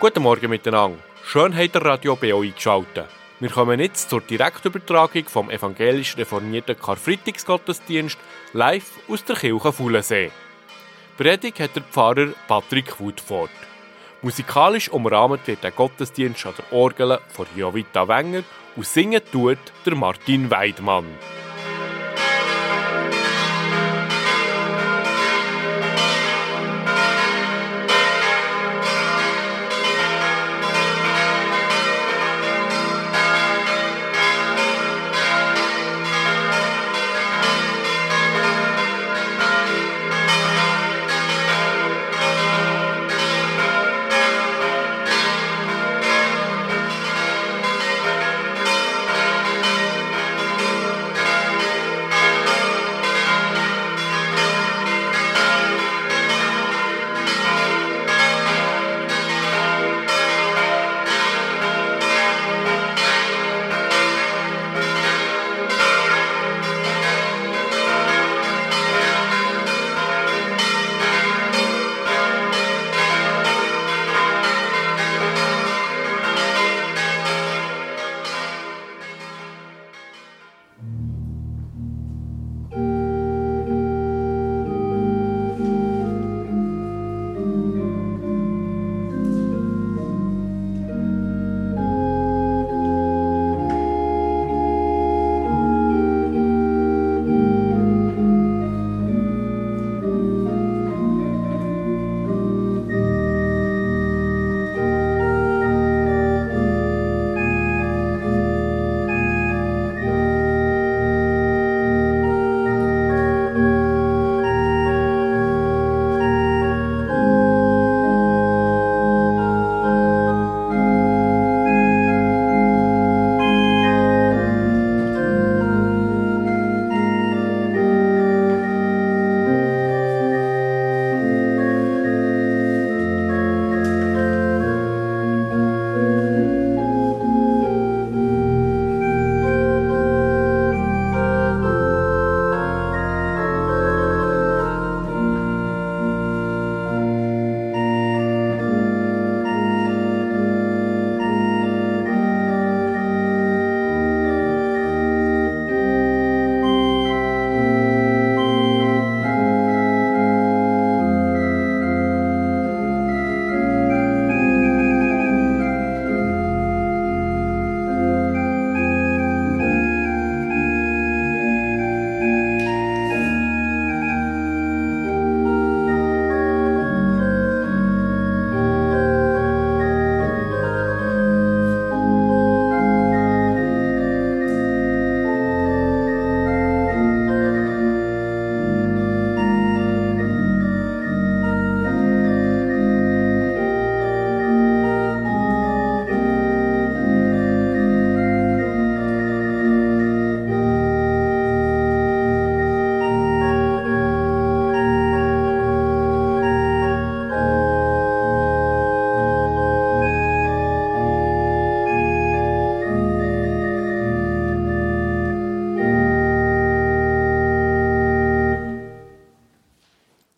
Guten Morgen miteinander. Schön habt ihr Radio BO eingeschaltet. Wir kommen jetzt zur Direktübertragung vom evangelisch reformierten Karfreitagsgottesdienst live aus der Kirche Fuhlensee. Predigt hat der Pfarrer Patrick Woodford. Musikalisch umrahmt wird der Gottesdienst an der Orgel von Jovita Wenger und singen tut der Martin Weidmann.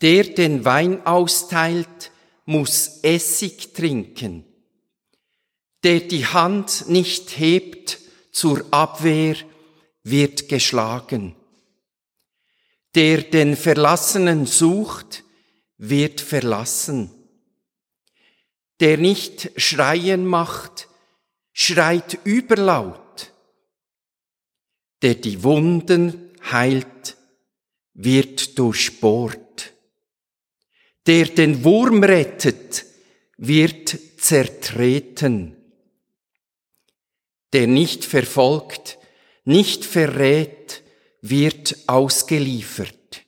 Der den Wein austeilt, muss Essig trinken. Der die Hand nicht hebt zur Abwehr, wird geschlagen. Der den Verlassenen sucht, wird verlassen. Der nicht Schreien macht, schreit überlaut. Der die Wunden heilt, wird durchbohrt. Der den Wurm rettet, wird zertreten. Der nicht verfolgt, nicht verrät, wird ausgeliefert.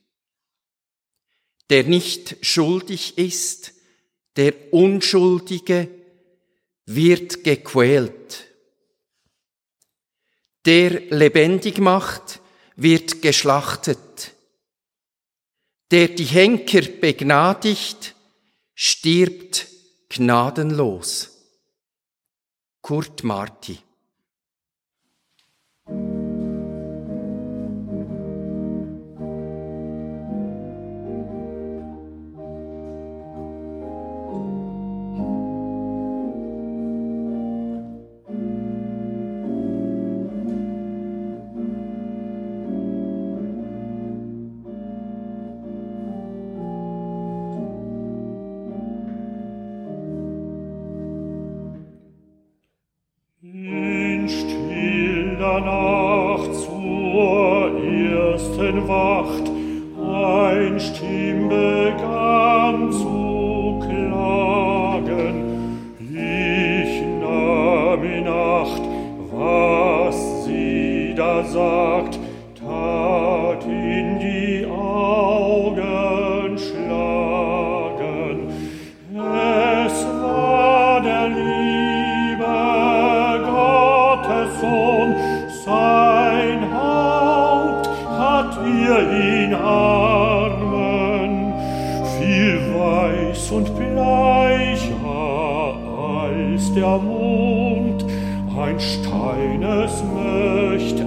Der nicht schuldig ist, der Unschuldige, wird gequält. Der lebendig macht, wird geschlachtet. Der die Henker begnadigt, stirbt gnadenlos. Kurt Marti versagt, tat in die Augen schlagen. Es war der liebe Gottes Sohn, sein Haupt hat ihr in Armen, viel weiß und bleicher als der Mond, ein Steines möchte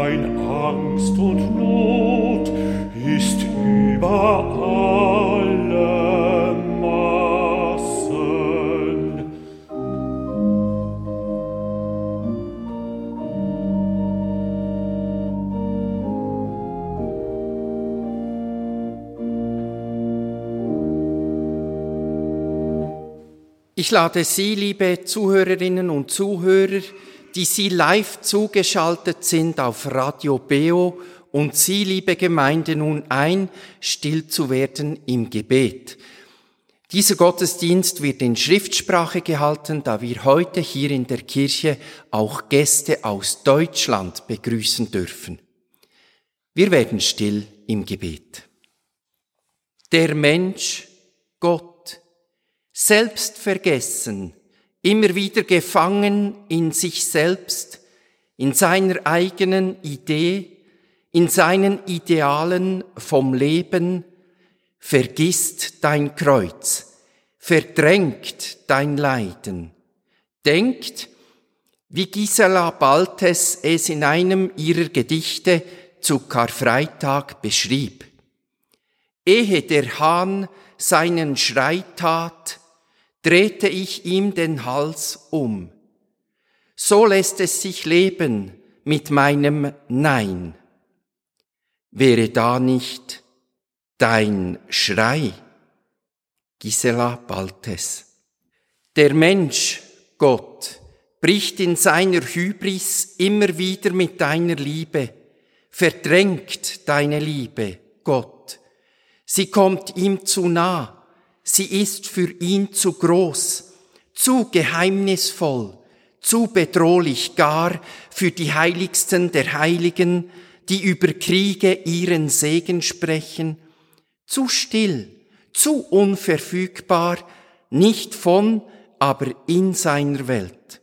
Stein es möcht Ich lade Sie, liebe Zuhörerinnen und Zuhörer, die Sie live zugeschaltet sind auf Radio Beo und Sie, liebe Gemeinde, nun ein, still zu werden im Gebet. Dieser Gottesdienst wird in Schriftsprache gehalten, da wir heute hier in der Kirche auch Gäste aus Deutschland begrüßen dürfen. Wir werden still im Gebet. Der Mensch, Gott, selbstvergessen, immer wieder gefangen in sich selbst, in seiner eigenen Idee, in seinen Idealen vom Leben, vergisst dein Kreuz, verdrängt dein Leiden, denkt, wie Gisela Baltes es in einem ihrer Gedichte zu Karfreitag beschrieb. Ehe der Hahn seinen Schrei tat, drehte ich ihm den Hals um. So lässt es sich leben mit meinem Nein. Wäre da nicht dein Schrei? Gisela Baltes. Der Mensch, Gott, bricht in seiner Hybris immer wieder mit deiner Liebe, verdrängt deine Liebe, Gott. Sie kommt ihm zu nah, Sie ist für ihn zu groß, zu geheimnisvoll, zu bedrohlich gar für die Heiligsten der Heiligen, die über Kriege ihren Segen sprechen, zu still, zu unverfügbar, nicht von, aber in seiner Welt.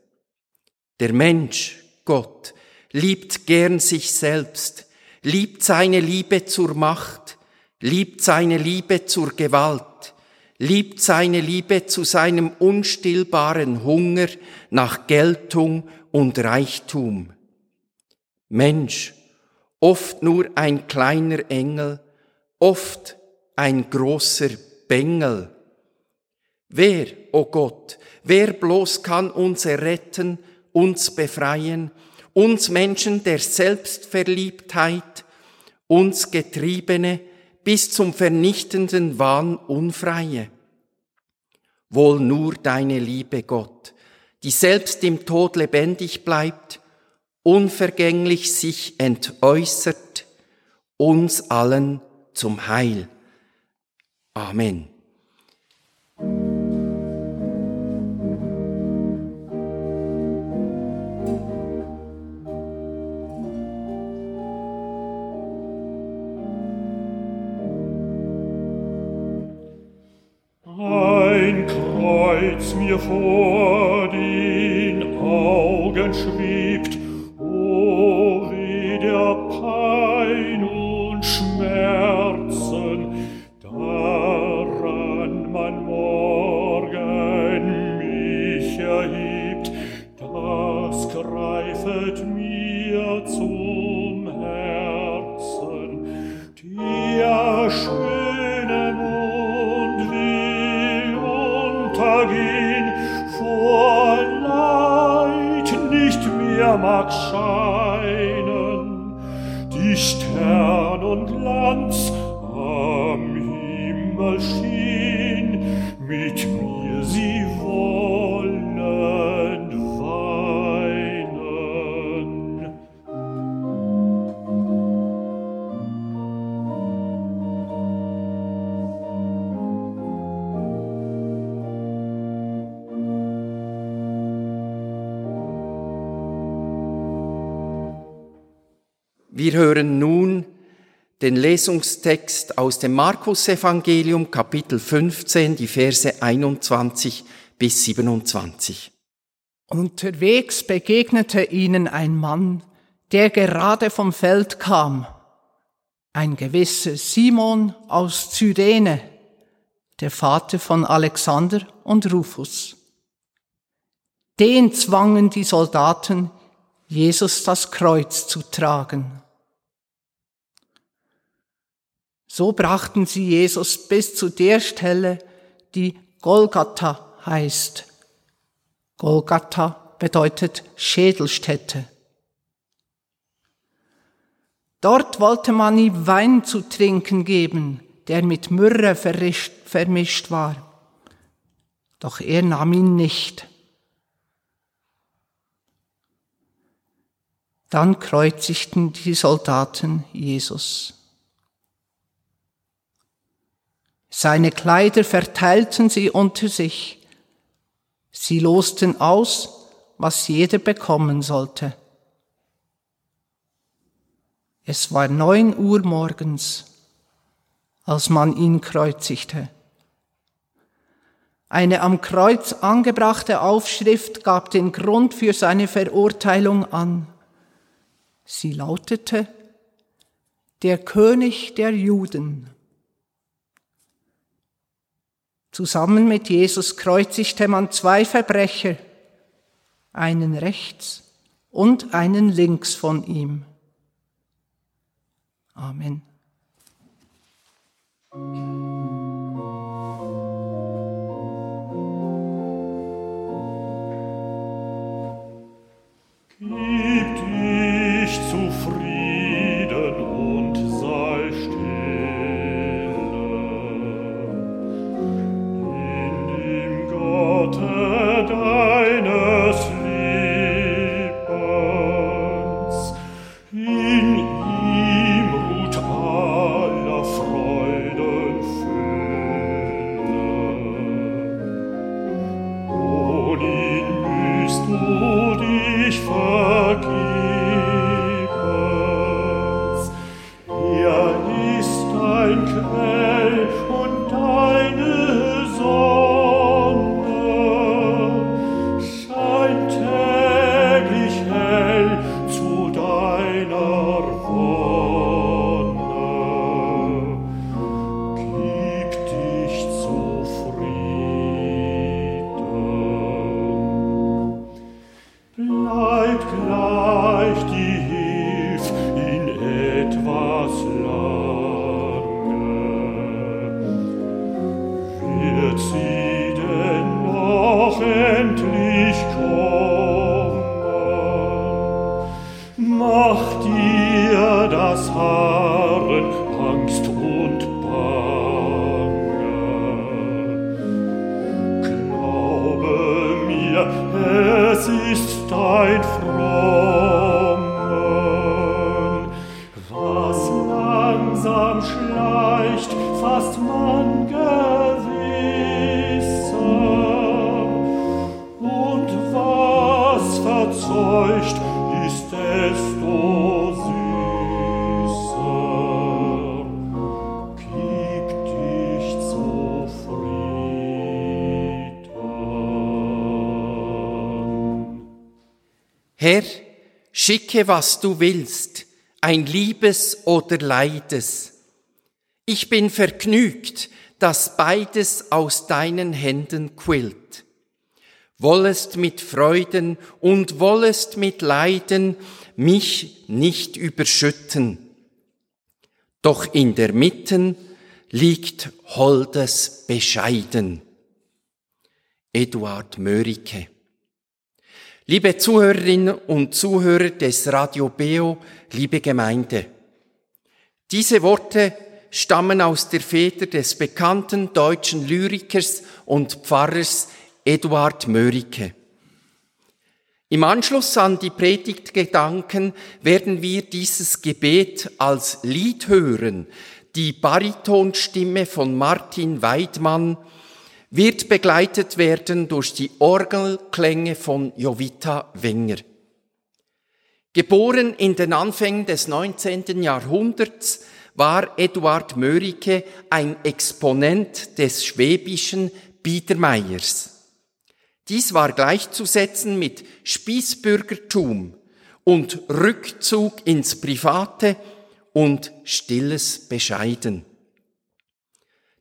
Der Mensch, Gott, liebt gern sich selbst, liebt seine Liebe zur Macht, liebt seine Liebe zur Gewalt, liebt seine Liebe zu seinem unstillbaren Hunger nach Geltung und Reichtum. Mensch, oft nur ein kleiner Engel, oft ein großer Bengel. Wer, o oh Gott, wer bloß kann uns erretten, uns befreien, uns Menschen der Selbstverliebtheit, uns Getriebene, bis zum vernichtenden Wahn unfreie. Wohl nur deine Liebe, Gott, die selbst im Tod lebendig bleibt, unvergänglich sich entäußert, uns allen zum Heil. Amen. Wir hören nun den Lesungstext aus dem Markus-Evangelium, Kapitel 15, die Verse 21 bis 27. Unterwegs begegnete ihnen ein Mann, der gerade vom Feld kam, ein gewisser Simon aus Cyrene, der Vater von Alexander und Rufus. Den zwangen die Soldaten, Jesus das Kreuz zu tragen. So brachten sie Jesus bis zu der Stelle, die Golgatha heißt. Golgatha bedeutet Schädelstätte. Dort wollte man ihm Wein zu trinken geben, der mit Myrrhe vermischt war. Doch er nahm ihn nicht. Dann kreuzigten die Soldaten Jesus. Seine Kleider verteilten sie unter sich. Sie losten aus, was jeder bekommen sollte. Es war neun Uhr morgens, als man ihn kreuzigte. Eine am Kreuz angebrachte Aufschrift gab den Grund für seine Verurteilung an. Sie lautete, der König der Juden. Zusammen mit Jesus kreuzigte man zwei Verbrecher, einen rechts und einen links von ihm. Amen. Gib dich zufrieden schicke, was du willst, ein Liebes oder Leides. Ich bin vergnügt, dass beides aus deinen Händen quillt. Wollest mit Freuden und wollest mit Leiden mich nicht überschütten. Doch in der Mitten liegt Holdes bescheiden. Eduard Mörike. Liebe Zuhörerinnen und Zuhörer des Radio Beo, liebe Gemeinde. Diese Worte stammen aus der Feder des bekannten deutschen Lyrikers und Pfarrers Eduard Mörike. Im Anschluss an die Predigtgedanken werden wir dieses Gebet als Lied hören. Die Baritonstimme von Martin Weidmann wird begleitet werden durch die Orgelklänge von Jovita Wenger. Geboren in den Anfängen des 19. Jahrhunderts war Eduard Mörike ein Exponent des schwäbischen Biedermeiers. Dies war gleichzusetzen mit Spießbürgertum und Rückzug ins Private und stilles Bescheiden.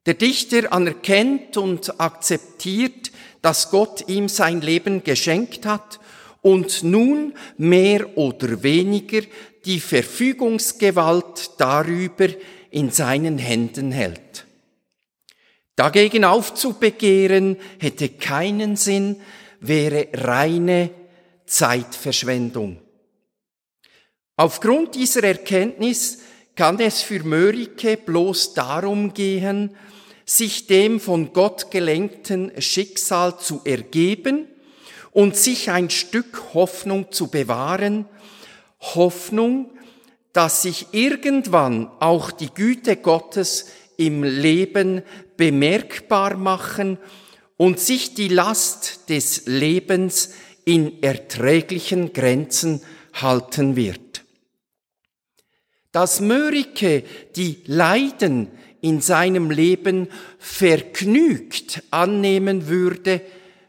Der Dichter anerkennt und akzeptiert, dass Gott ihm sein Leben geschenkt hat und nun mehr oder weniger die Verfügungsgewalt darüber in seinen Händen hält. Dagegen aufzubegehren hätte keinen Sinn, wäre reine Zeitverschwendung. Aufgrund dieser Erkenntnis kann es für Mörike bloß darum gehen, sich dem von Gott gelenkten Schicksal zu ergeben und sich ein Stück Hoffnung zu bewahren, Hoffnung, dass sich irgendwann auch die Güte Gottes im Leben bemerkbar machen und sich die Last des Lebens in erträglichen Grenzen halten wird. Dass Mörike die Leiden in seinem Leben vergnügt annehmen würde,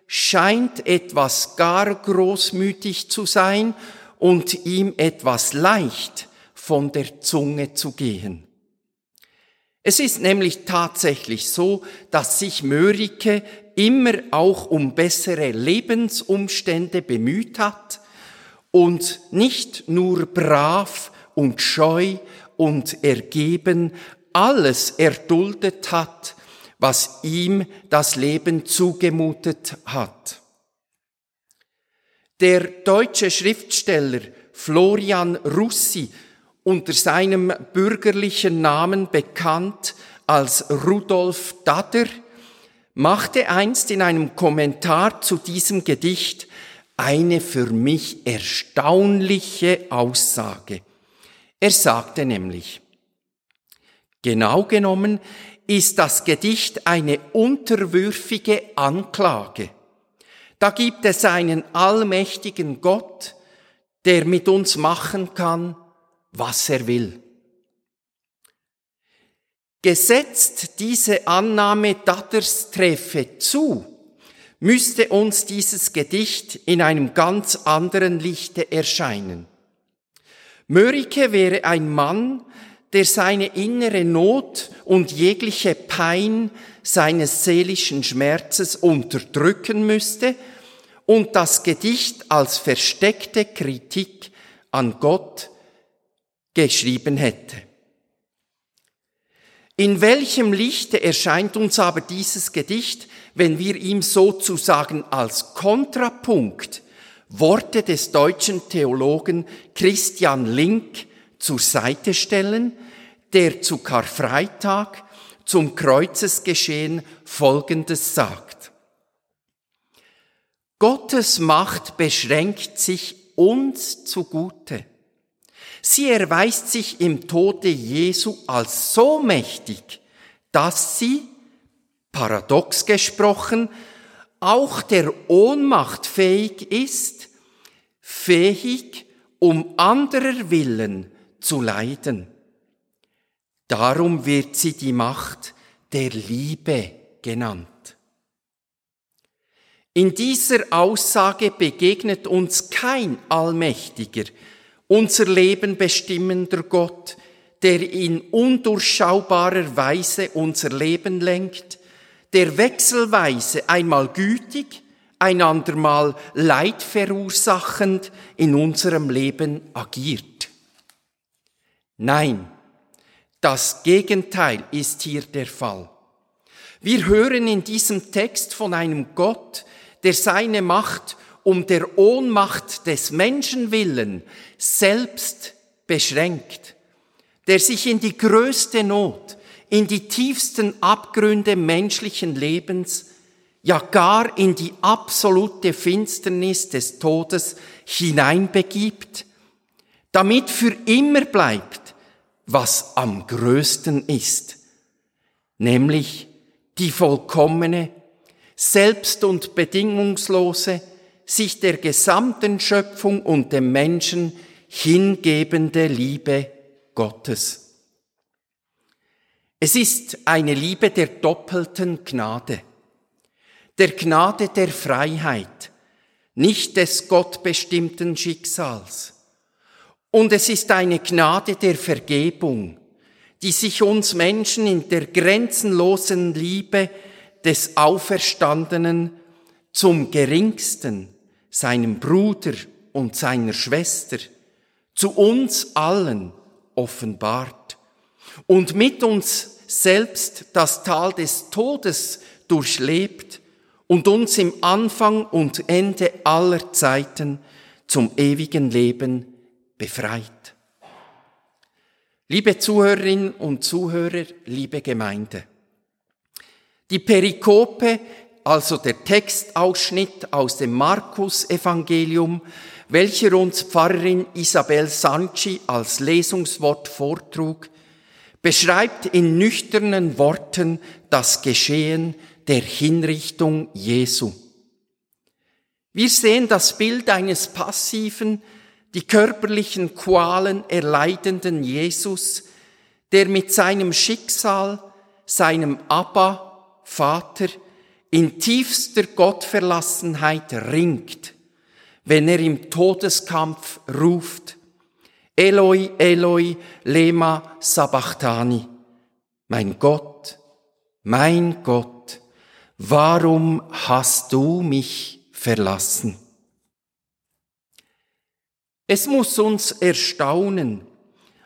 scheint etwas gar großmütig zu sein und ihm etwas leicht von der Zunge zu gehen. Es ist nämlich tatsächlich so, dass sich Mörike immer auch um bessere Lebensumstände bemüht hat und nicht nur brav und scheu und ergeben alles erduldet hat, was ihm das Leben zugemutet hat. Der deutsche Schriftsteller Florian Russi unter seinem bürgerlichen Namen bekannt als Rudolf Dader, machte einst in einem Kommentar zu diesem Gedicht eine für mich erstaunliche Aussage. Er sagte nämlich, genau genommen ist das Gedicht eine unterwürfige Anklage. Da gibt es einen allmächtigen Gott, der mit uns machen kann, was er will. Gesetzt diese Annahme Datters treffe zu, müsste uns dieses Gedicht in einem ganz anderen Lichte erscheinen. Mörike wäre ein Mann, der seine innere Not und jegliche Pein seines seelischen Schmerzes unterdrücken müsste und das Gedicht als versteckte Kritik an Gott geschrieben hätte. In welchem Lichte erscheint uns aber dieses Gedicht, wenn wir ihm sozusagen als Kontrapunkt Worte des deutschen Theologen Christian Link zur Seite stellen, der zu Karfreitag zum Kreuzesgeschehen Folgendes sagt. Gottes Macht beschränkt sich uns zugute. Sie erweist sich im Tode Jesu als so mächtig, dass sie, paradox gesprochen, auch der Ohnmacht fähig ist, fähig, um anderer Willen zu leiden. Darum wird sie die Macht der Liebe genannt. In dieser Aussage begegnet uns kein Allmächtiger, unser Leben bestimmender Gott, der in undurchschaubarer Weise unser Leben lenkt, der wechselweise einmal gütig, ein andermal Leid verursachend in unserem Leben agiert. Nein, das Gegenteil ist hier der Fall. Wir hören in diesem Text von einem Gott, der seine Macht um der Ohnmacht des Menschen willen selbst beschränkt, der sich in die größte Not, in die tiefsten Abgründe menschlichen Lebens, ja gar in die absolute Finsternis des Todes hineinbegibt, damit für immer bleibt, was am größten ist, nämlich die vollkommene, selbst und bedingungslose, sich der gesamten Schöpfung und dem Menschen hingebende Liebe Gottes. Es ist eine Liebe der doppelten Gnade, der Gnade der Freiheit, nicht des gottbestimmten Schicksals. Und es ist eine Gnade der Vergebung, die sich uns Menschen in der grenzenlosen Liebe des Auferstandenen zum geringsten, seinem Bruder und seiner Schwester, zu uns allen offenbart und mit uns selbst das Tal des Todes durchlebt und uns im Anfang und Ende aller Zeiten zum ewigen Leben befreit. Liebe Zuhörerinnen und Zuhörer, liebe Gemeinde, die Perikope also der Textausschnitt aus dem Markus-Evangelium, welcher uns Pfarrerin Isabel Sanchi als Lesungswort vortrug, beschreibt in nüchternen Worten das Geschehen der Hinrichtung Jesu. Wir sehen das Bild eines passiven, die körperlichen Qualen erleidenden Jesus, der mit seinem Schicksal, seinem Abba, Vater, in tiefster Gottverlassenheit ringt, wenn er im Todeskampf ruft, Eloi, Eloi, lema sabachthani, mein Gott, mein Gott, warum hast du mich verlassen? Es muss uns erstaunen,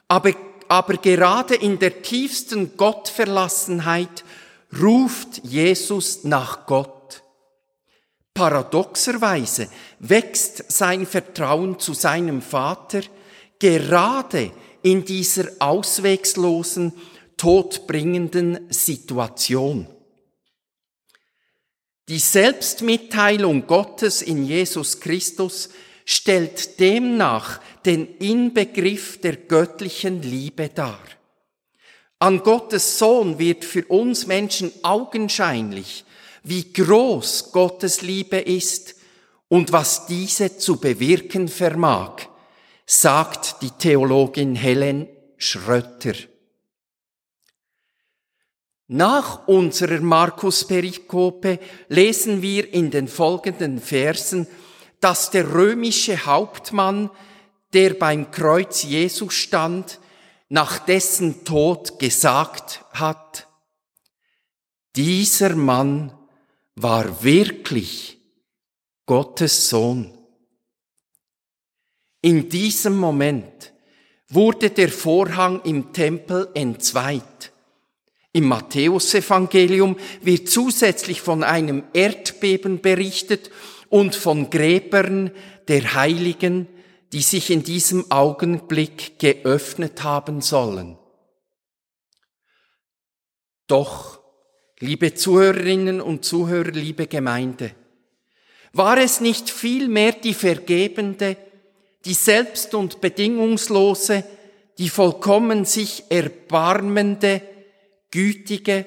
aber, aber gerade in der tiefsten Gottverlassenheit ruft Jesus nach Gott. Paradoxerweise wächst sein Vertrauen zu seinem Vater gerade in dieser auswegslosen, todbringenden Situation. Die Selbstmitteilung Gottes in Jesus Christus stellt demnach den Inbegriff der göttlichen Liebe dar. An Gottes Sohn wird für uns Menschen augenscheinlich, wie groß Gottes Liebe ist und was diese zu bewirken vermag, sagt die Theologin Helen Schrötter. Nach unserer Markus-Perikope lesen wir in den folgenden Versen, dass der römische Hauptmann, der beim Kreuz Jesus stand, nach dessen Tod gesagt hat, dieser Mann war wirklich Gottes Sohn. In diesem Moment wurde der Vorhang im Tempel entzweit. Im Matthäusevangelium wird zusätzlich von einem Erdbeben berichtet und von Gräbern der Heiligen, die sich in diesem Augenblick geöffnet haben sollen. Doch, liebe Zuhörerinnen und Zuhörer, liebe Gemeinde, war es nicht vielmehr die vergebende, die selbst und bedingungslose, die vollkommen sich erbarmende, gütige,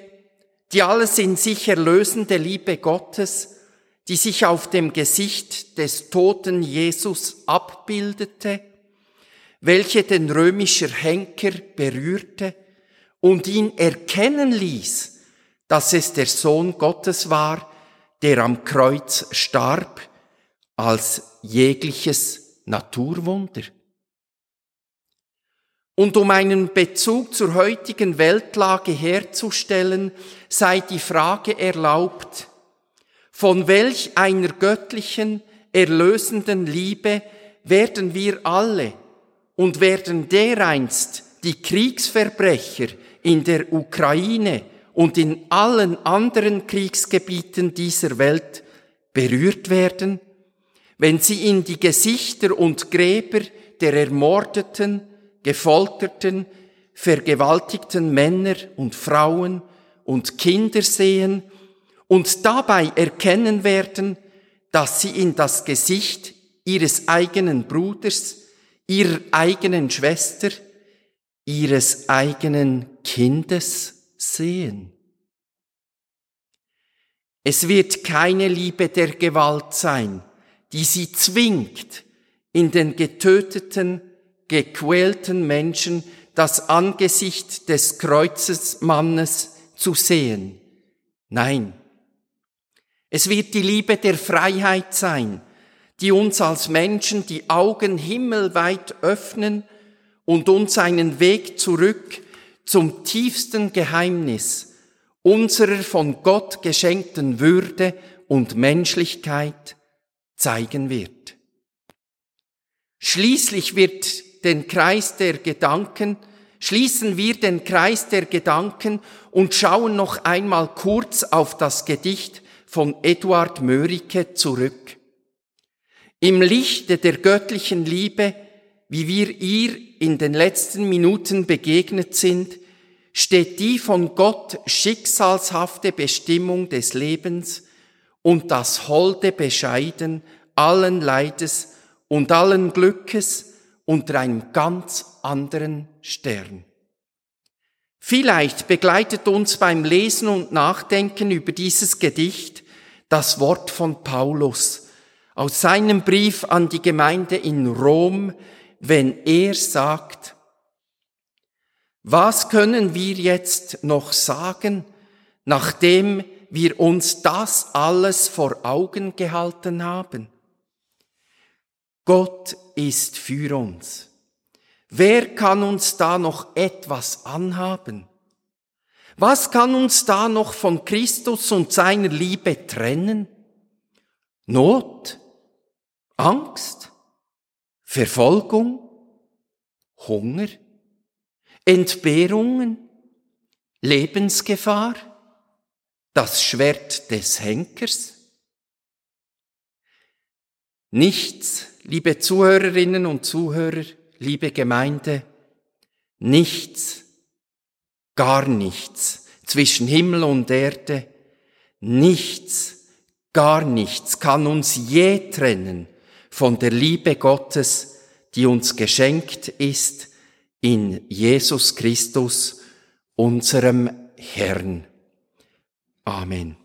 die alles in sich erlösende Liebe Gottes, die sich auf dem Gesicht des toten Jesus abbildete, welche den römischer Henker berührte und ihn erkennen ließ, dass es der Sohn Gottes war, der am Kreuz starb, als jegliches Naturwunder. Und um einen Bezug zur heutigen Weltlage herzustellen, sei die Frage erlaubt, von welch einer göttlichen, erlösenden Liebe werden wir alle und werden dereinst die Kriegsverbrecher in der Ukraine und in allen anderen Kriegsgebieten dieser Welt berührt werden, wenn sie in die Gesichter und Gräber der ermordeten, gefolterten, vergewaltigten Männer und Frauen und Kinder sehen und dabei erkennen werden, dass sie in das Gesicht ihres eigenen Bruders, ihrer eigenen Schwester, ihres eigenen Kindes sehen. Es wird keine Liebe der Gewalt sein, die sie zwingt, in den getöteten, gequälten Menschen das Angesicht des Kreuzesmannes zu sehen. Nein, es wird die Liebe der Freiheit sein, die uns als Menschen die Augen himmelweit öffnen und uns einen Weg zurück zum tiefsten Geheimnis unserer von Gott geschenkten Würde und Menschlichkeit zeigen wird. Schließlich wird den Kreis der Gedanken, schließen wir den Kreis der Gedanken und schauen noch einmal kurz auf das Gedicht von Eduard Mörike zurück. Im Lichte der göttlichen Liebe, wie wir ihr in den letzten Minuten begegnet sind, steht die von Gott schicksalshafte Bestimmung des Lebens und das holde Bescheiden allen Leides und allen Glückes unter einem ganz anderen Stern. Vielleicht begleitet uns beim Lesen und Nachdenken über dieses Gedicht das Wort von Paulus aus seinem Brief an die Gemeinde in Rom, wenn er sagt, was können wir jetzt noch sagen, nachdem wir uns das alles vor Augen gehalten haben? Gott ist für uns. Wer kann uns da noch etwas anhaben? Was kann uns da noch von Christus und seiner Liebe trennen? Not? Angst? Verfolgung? Hunger? Entbehrungen, Lebensgefahr, das Schwert des Henkers? Nichts, liebe Zuhörerinnen und Zuhörer, liebe Gemeinde, nichts, gar nichts zwischen Himmel und Erde, nichts, gar nichts kann uns je trennen von der Liebe Gottes, die uns geschenkt ist in Jesus Christus, unserem Herrn. Amen.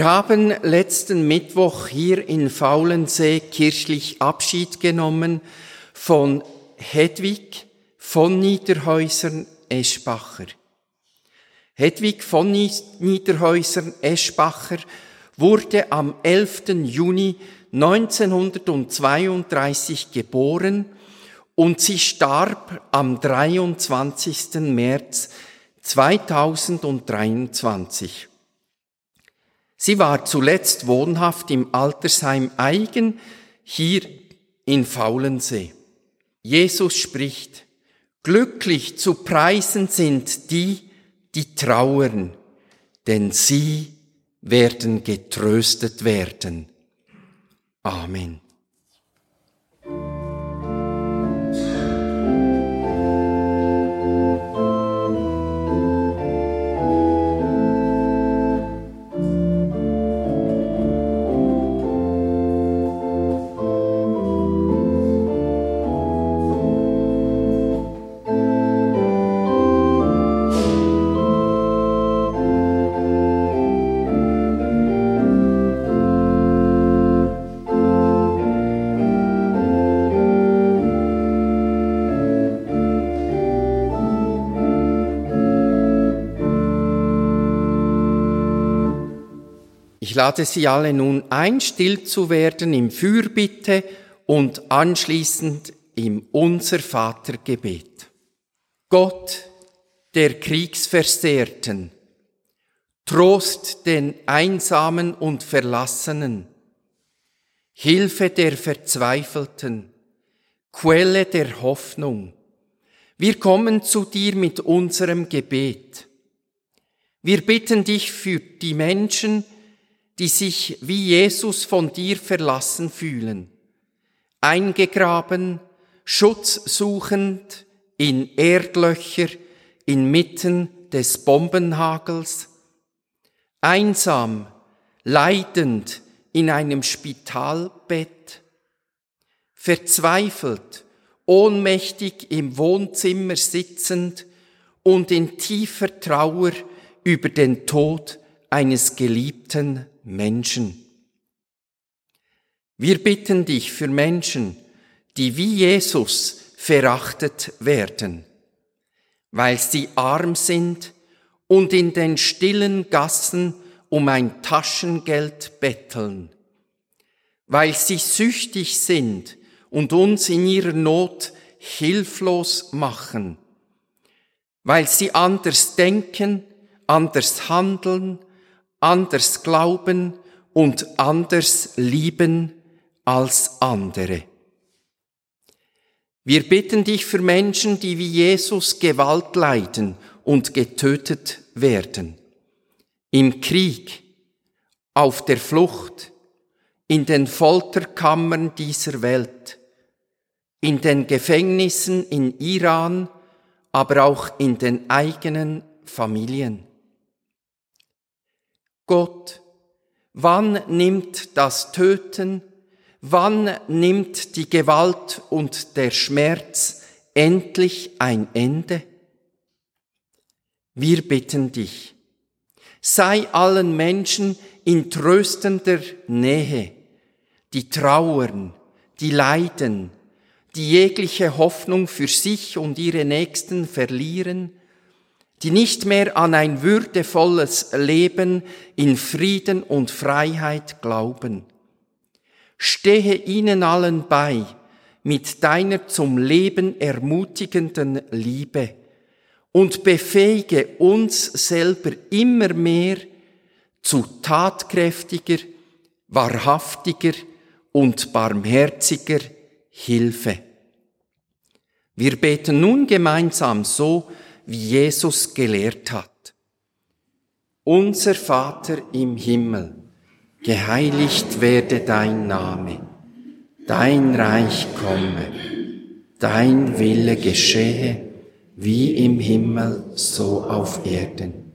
Wir haben letzten Mittwoch hier in Faulensee kirchlich Abschied genommen von Hedwig von Niederhäusern Eschbacher. Hedwig von Niederhäusern Eschbacher wurde am 11. Juni 1932 geboren und sie starb am 23. März 2023. Sie war zuletzt wohnhaft im Altersheim Eigen hier in Faulensee. Jesus spricht, glücklich zu preisen sind die, die trauern, denn sie werden getröstet werden. Amen. Ich lade Sie alle nun ein, still zu werden im Fürbitte und anschließend im Unser Vater Gebet. Gott der Kriegsversehrten, Trost den Einsamen und Verlassenen, Hilfe der Verzweifelten, Quelle der Hoffnung. Wir kommen zu dir mit unserem Gebet. Wir bitten dich für die Menschen, die sich wie Jesus von dir verlassen fühlen, eingegraben, schutzsuchend in Erdlöcher inmitten des Bombenhagels, einsam, leidend in einem Spitalbett, verzweifelt, ohnmächtig im Wohnzimmer sitzend und in tiefer Trauer über den Tod eines geliebten Menschen. Wir bitten dich für Menschen, die wie Jesus verachtet werden, weil sie arm sind und in den stillen Gassen um ein Taschengeld betteln, weil sie süchtig sind und uns in ihrer Not hilflos machen, weil sie anders denken, anders handeln, anders glauben und anders lieben als andere. Wir bitten dich für Menschen, die wie Jesus Gewalt leiden und getötet werden. Im Krieg, auf der Flucht, in den Folterkammern dieser Welt, in den Gefängnissen in Iran, aber auch in den eigenen Familien. Gott, wann nimmt das Töten, wann nimmt die Gewalt und der Schmerz endlich ein Ende? Wir bitten dich, sei allen Menschen in tröstender Nähe, die trauern, die leiden, die jegliche Hoffnung für sich und ihre Nächsten verlieren, die nicht mehr an ein würdevolles Leben in Frieden und Freiheit glauben. Stehe ihnen allen bei mit deiner zum Leben ermutigenden Liebe und befähige uns selber immer mehr zu tatkräftiger, wahrhaftiger und barmherziger Hilfe. Wir beten nun gemeinsam so, wie Jesus gelehrt hat. Unser Vater im Himmel, geheiligt werde dein Name, dein Reich komme, dein Wille geschehe, wie im Himmel so auf Erden.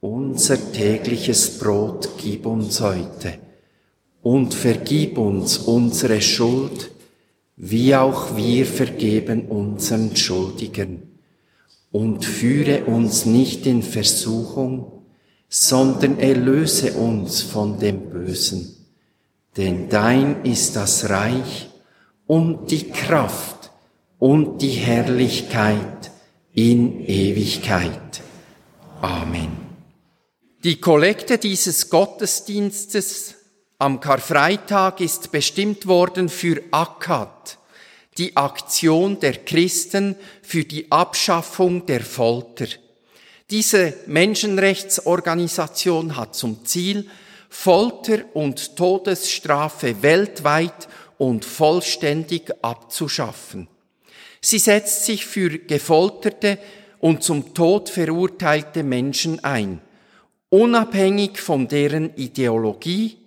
Unser tägliches Brot gib uns heute und vergib uns unsere Schuld, wie auch wir vergeben unseren Schuldigern und führe uns nicht in Versuchung, sondern erlöse uns von dem Bösen. Denn dein ist das Reich und die Kraft und die Herrlichkeit in Ewigkeit. Amen. Die Kollekte dieses Gottesdienstes am Karfreitag ist bestimmt worden für ACAT, die Aktion der Christen für die Abschaffung der Folter. Diese Menschenrechtsorganisation hat zum Ziel, Folter und Todesstrafe weltweit und vollständig abzuschaffen. Sie setzt sich für gefolterte und zum Tod verurteilte Menschen ein unabhängig von deren Ideologie,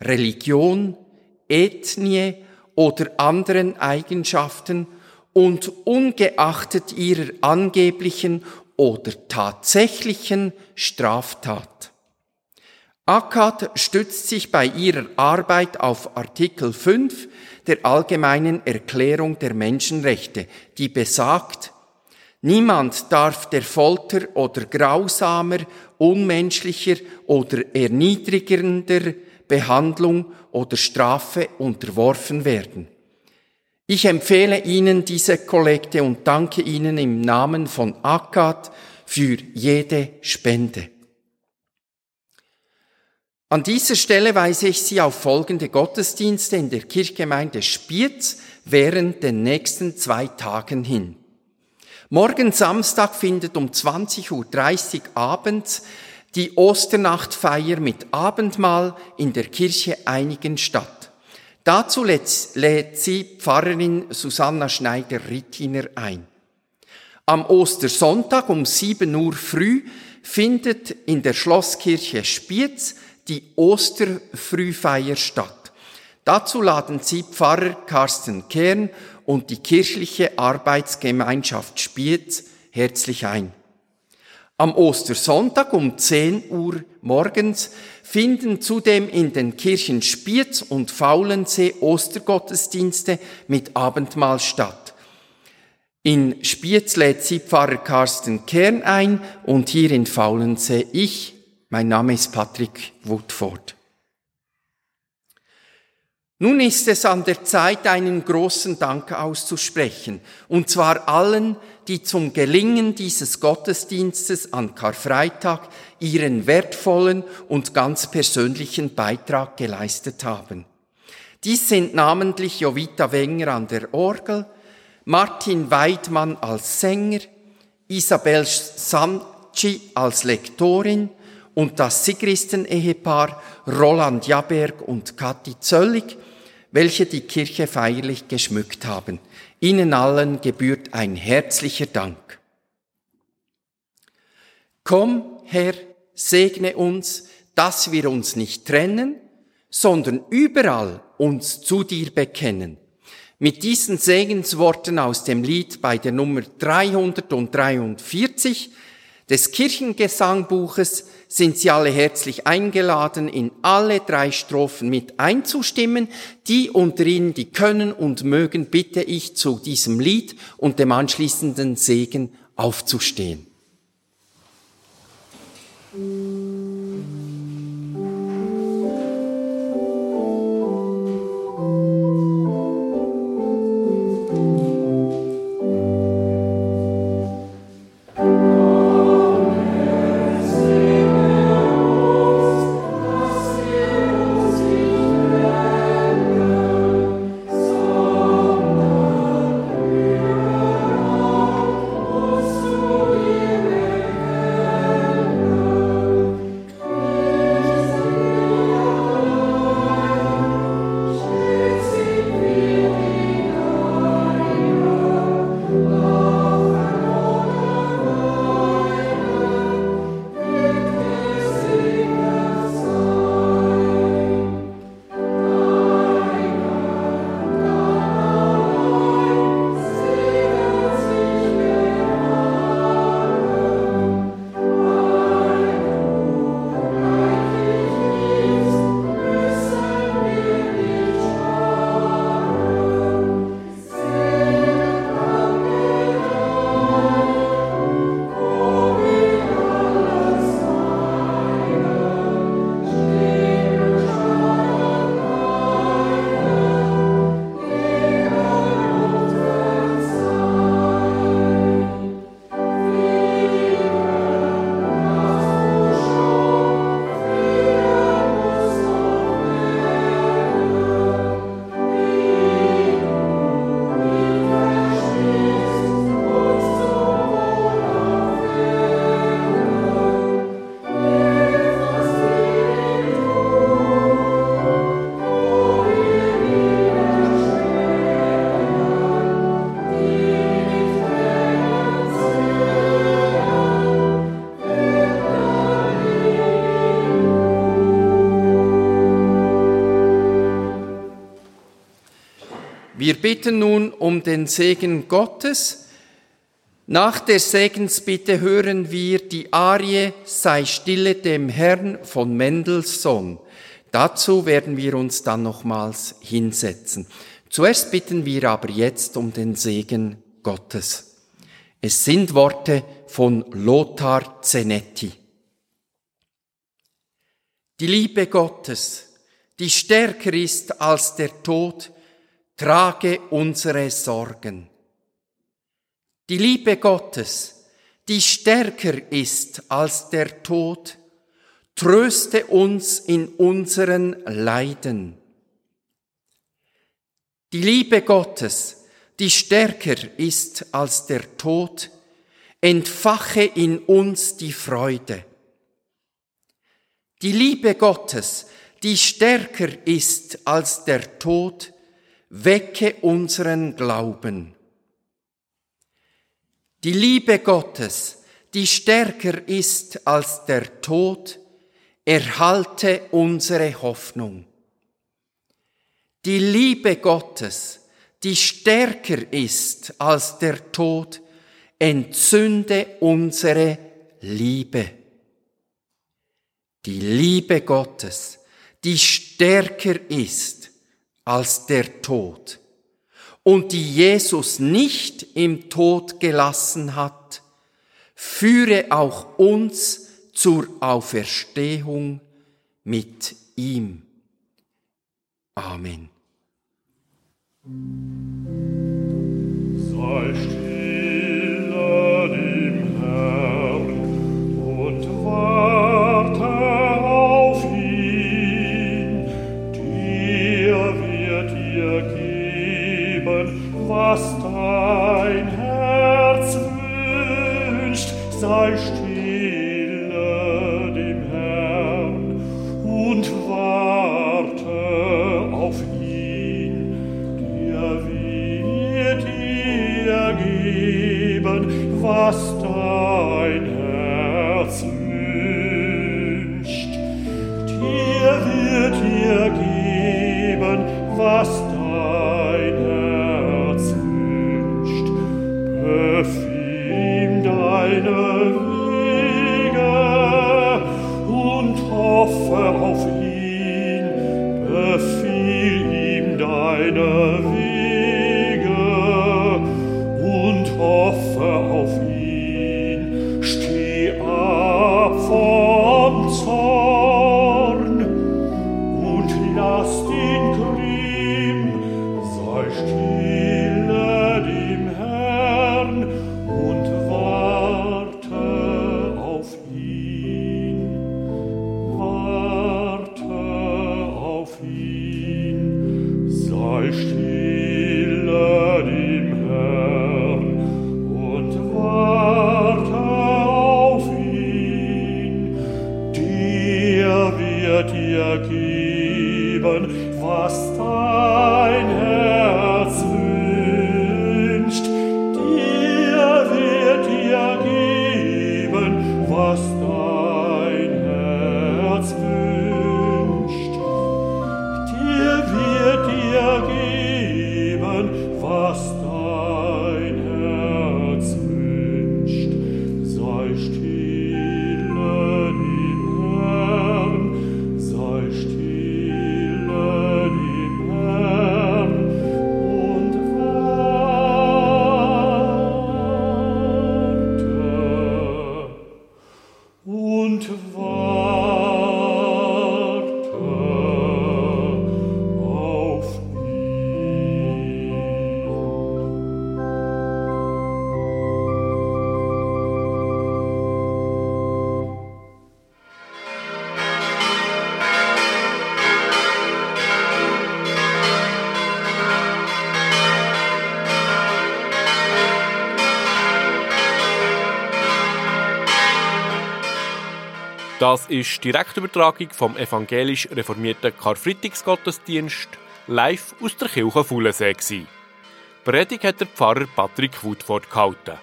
Religion, Ethnie oder anderen Eigenschaften und ungeachtet ihrer angeblichen oder tatsächlichen Straftat. ACAD stützt sich bei ihrer Arbeit auf Artikel 5 der Allgemeinen Erklärung der Menschenrechte, die besagt, Niemand darf der Folter oder grausamer, unmenschlicher oder erniedrigender Behandlung oder Strafe unterworfen werden. Ich empfehle Ihnen diese Kollekte und danke Ihnen im Namen von ACAD für jede Spende. An dieser Stelle weise ich Sie auf folgende Gottesdienste in der Kirchgemeinde Spiez während den nächsten zwei Tagen hin. Morgen Samstag findet um 20.30 Uhr abends die Osternachtfeier mit Abendmahl in der Kirche Einigen statt. Dazu lädt sie Pfarrerin Susanna Schneider-Rittiner ein. Am Ostersonntag um 7 Uhr früh findet in der Schlosskirche Spiez die Osterfrühfeier statt. Dazu laden sie Pfarrer Carsten Kern und die kirchliche Arbeitsgemeinschaft Spiez herzlich ein. Am Ostersonntag um 10 Uhr morgens finden zudem in den Kirchen Spiez und Faulensee Ostergottesdienste mit Abendmahl statt. In Spiez lädt sie Pfarrer Carsten Kern ein und hier in Faulensee ich. Mein Name ist Patrick Woodford. Nun ist es an der Zeit, einen großen Dank auszusprechen, und zwar allen, die zum Gelingen dieses Gottesdienstes an Karfreitag ihren wertvollen und ganz persönlichen Beitrag geleistet haben. Dies sind namentlich Jovita Wenger an der Orgel, Martin Weidmann als Sänger, Isabel Sanchi als Lektorin und das Sigristen-Ehepaar Roland Jaberg und Kathi Zöllig, welche die Kirche feierlich geschmückt haben. Ihnen allen gebührt ein herzlicher Dank. Komm, Herr, segne uns, dass wir uns nicht trennen, sondern überall uns zu dir bekennen. Mit diesen Segensworten aus dem Lied bei der Nummer 343 des Kirchengesangbuches sind Sie alle herzlich eingeladen, in alle drei Strophen mit einzustimmen. Die unter Ihnen, die können und mögen, bitte ich zu diesem Lied und dem anschließenden Segen aufzustehen. Musik Wir bitten nun um den Segen Gottes. Nach der Segensbitte hören wir die Arie Sei stille dem Herrn von Mendelssohn. Dazu werden wir uns dann nochmals hinsetzen. Zuerst bitten wir aber jetzt um den Segen Gottes. Es sind Worte von Lothar Zenetti. Die Liebe Gottes, die stärker ist als der Tod, trage unsere Sorgen. Die Liebe Gottes, die stärker ist als der Tod, tröste uns in unseren Leiden. Die Liebe Gottes, die stärker ist als der Tod, entfache in uns die Freude. Die Liebe Gottes, die stärker ist als der Tod, wecke unseren Glauben. Die Liebe Gottes, die stärker ist als der Tod, erhalte unsere Hoffnung. Die Liebe Gottes, die stärker ist als der Tod, entzünde unsere Liebe. Die Liebe Gottes, die stärker ist als der Tod und die Jesus nicht im Tod gelassen hat, führe auch uns zur Auferstehung mit ihm. Amen. Sei wird dir geben, was dein Herz Das ist die Direktübertragung vom evangelisch reformierten Karfreitagsgottesdienst live aus der Kirche Fulensee. gsi. Predigt hat der Pfarrer Patrick Woodford gehalten.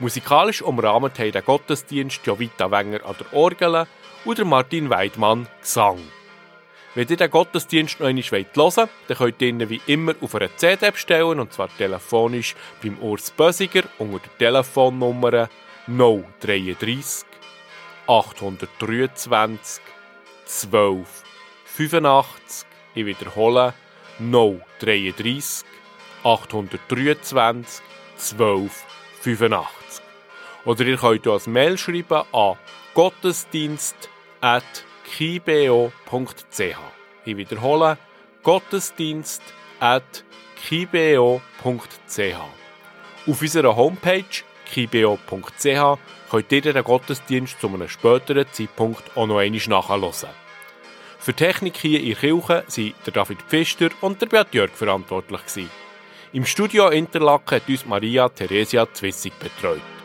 Musikalisch umrahmt haben den Gottesdienst Jovita Wenger an der Orgel und Martin Weidmann Gesang. Wenn ihr den Gottesdienst noch einmal hören wollt, dann könnt ihr ihn wie immer auf einer CD bestellen, und zwar telefonisch beim Urs Bösiger unter der Telefonnummer 033 823 12 85. Ich wiederhole 033 823 12 85. Oder ihr könnt uns Mail schreiben an gottesdienst.kibeo.ch. Ich wiederhole gottesdienst.kibeo.ch. Auf unserer Homepage kibeo.ch könnt ihr den Gottesdienst zu einem späteren Zeitpunkt auch noch einmal nachhören. Für die Technik hier in Kirche waren der David Pfister und der Beat Jörg verantwortlich. Im Studio Interlaken hat uns Maria Theresia Zwissig betreut.